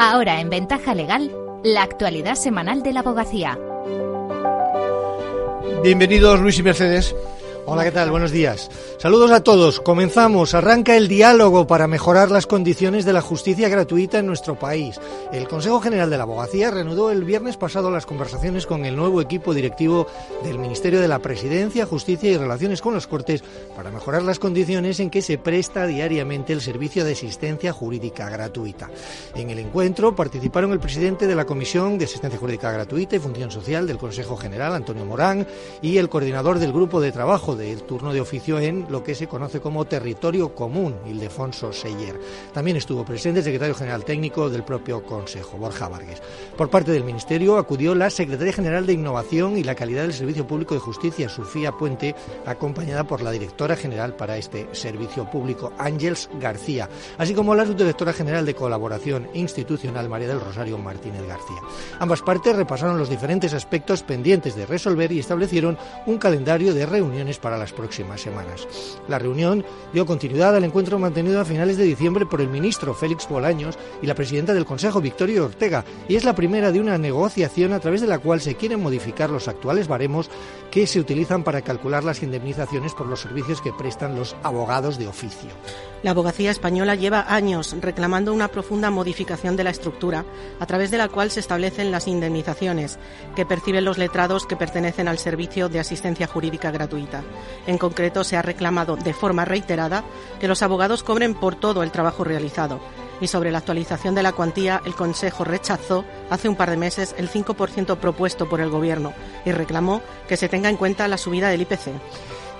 Ahora en Ventaja Legal, la actualidad semanal de la abogacía. Bienvenidos Luis y Mercedes. Hola, ¿qué tal? Buenos días. Saludos a todos. Comenzamos. Arranca el diálogo para mejorar las condiciones de la justicia gratuita en nuestro país. El Consejo General de la Abogacía reanudó el viernes pasado las conversaciones con el nuevo equipo directivo del Ministerio de la Presidencia, Justicia y Relaciones con las Cortes para mejorar las condiciones en que se presta diariamente el servicio de asistencia jurídica gratuita. En el encuentro participaron el presidente de la Comisión de Asistencia Jurídica Gratuita y Función Social del Consejo General, Antonio Morán, y el coordinador del grupo de trabajo del turno de oficio en lo que se conoce como territorio común, Ildefonso Seyer. También estuvo presente el secretario general técnico del propio Consejo, Borja Vargas. Por parte del Ministerio acudió la secretaria general de Innovación y la Calidad del Servicio Público de Justicia, Sofía Puente, acompañada por la directora general para este servicio público, Ángels García, así como la subdirectora general de Colaboración Institucional, María del Rosario Martínez García. Ambas partes repasaron los diferentes aspectos pendientes de resolver y establecieron un calendario de reuniones para para las próximas semanas. La reunión dio continuidad al encuentro mantenido a finales de diciembre por el ministro Félix Bolaños y la presidenta del Consejo, Victoria Ortega, y es la primera de una negociación a través de la cual se quieren modificar los actuales baremos que se utilizan para calcular las indemnizaciones por los servicios que prestan los abogados de oficio. La abogacía española lleva años reclamando una profunda modificación de la estructura, a través de la cual se establecen las indemnizaciones que perciben los letrados que pertenecen al servicio de asistencia jurídica gratuita. En concreto, se ha reclamado de forma reiterada que los abogados cobren por todo el trabajo realizado. Y sobre la actualización de la cuantía, el Consejo rechazó hace un par de meses el 5% propuesto por el Gobierno y reclamó que se tenga en cuenta la subida del IPC.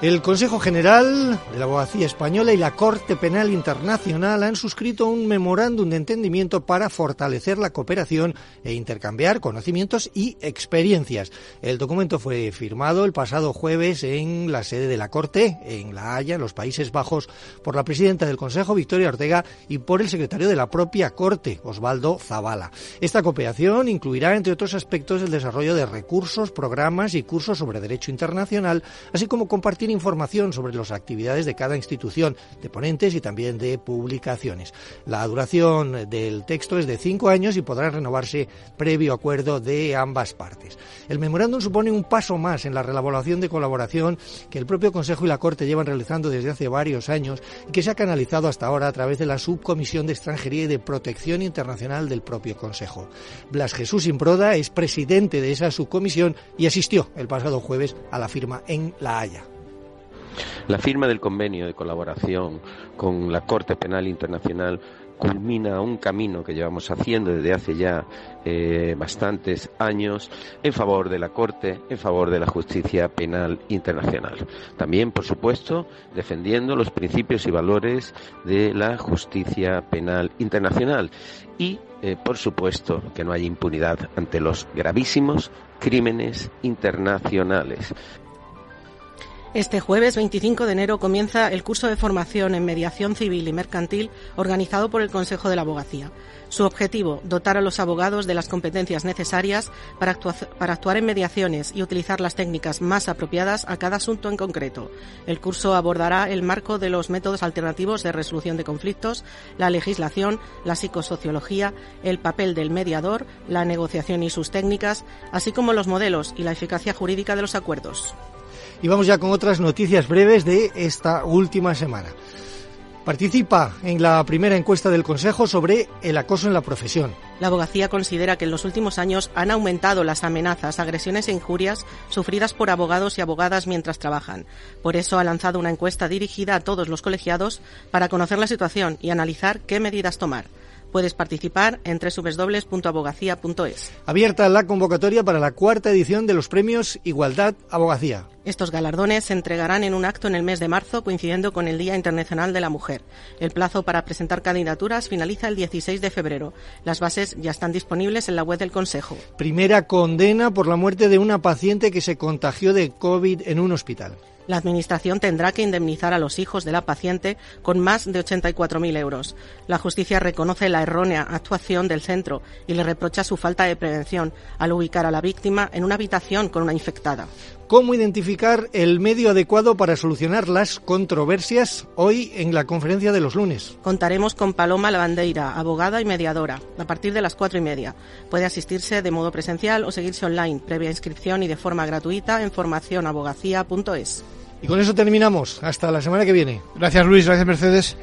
El Consejo General de la Abogacía Española y la Corte Penal Internacional han suscrito un memorándum de entendimiento para fortalecer la cooperación e intercambiar conocimientos y experiencias. El documento fue firmado el pasado jueves en la sede de la Corte, en La Haya, en los Países Bajos, por la presidenta del Consejo, Victoria Ortega, y por el secretario de la propia Corte, Osvaldo Zavala. Esta cooperación incluirá, entre otros aspectos, el desarrollo de recursos, programas y cursos sobre derecho internacional, así como compartir información sobre las actividades de cada institución, de ponentes y también de publicaciones. La duración del texto es de cinco años y podrá renovarse previo acuerdo de ambas partes. El memorándum supone un paso más en la relaboración de colaboración que el propio Consejo y la Corte llevan realizando desde hace varios años y que se ha canalizado hasta ahora a través de la Subcomisión de Extranjería y de Protección Internacional del propio Consejo. Blas Jesús Improda es presidente de esa subcomisión y asistió el pasado jueves a la firma en La Haya. La firma del convenio de colaboración con la Corte Penal Internacional culmina un camino que llevamos haciendo desde hace ya eh, bastantes años en favor de la Corte, en favor de la justicia penal internacional. También, por supuesto, defendiendo los principios y valores de la justicia penal internacional y, eh, por supuesto, que no haya impunidad ante los gravísimos crímenes internacionales este jueves 25 de enero comienza el curso de formación en mediación civil y mercantil organizado por el Consejo de la Abogacía. Su objetivo, dotar a los abogados de las competencias necesarias para, actuar en mediaciones y utilizar las técnicas más apropiadas a cada asunto en concreto. El curso abordará el marco de los métodos alternativos de resolución de conflictos, la legislación, la psicosociología, el papel del mediador, la negociación y sus técnicas, así como los modelos y la eficacia jurídica de los acuerdos. Y vamos ya con otras noticias breves de esta última semana. Participa en la primera encuesta del Consejo sobre el acoso en la profesión. La abogacía considera que en los últimos años han aumentado las amenazas, agresiones e injurias sufridas por abogados y abogadas mientras trabajan. Por eso ha lanzado una encuesta dirigida a todos los colegiados para conocer la situación y analizar qué medidas tomar. Puedes participar en www.abogacía.es. Abierta la convocatoria para la cuarta edición de los premios Igualdad Abogacía. Estos galardones se entregarán en un acto en el mes de marzo coincidiendo con el Día Internacional de la Mujer. El plazo para presentar candidaturas finaliza el 16 de febrero. Las bases ya están disponibles en la web del Consejo. Primera condena por la muerte de una paciente que se contagió de COVID en un hospital la Administración tendrá que indemnizar a los hijos de la paciente con más de 84.000 euros. La justicia reconoce la errónea actuación del centro y le reprocha su falta de prevención al ubicar a la víctima en una habitación con una infectada. cómo identificar el medio adecuado para solucionar las controversias hoy en la conferencia de los lunes. Contaremos con Paloma Lavandeira, abogada y mediadora, a partir de las cuatro y media. Puede asistirse de modo presencial o seguirse online, previa inscripción y de forma gratuita en formacionabogacía.es. Y con eso terminamos. Hasta la semana que viene. Gracias Luis, gracias Mercedes.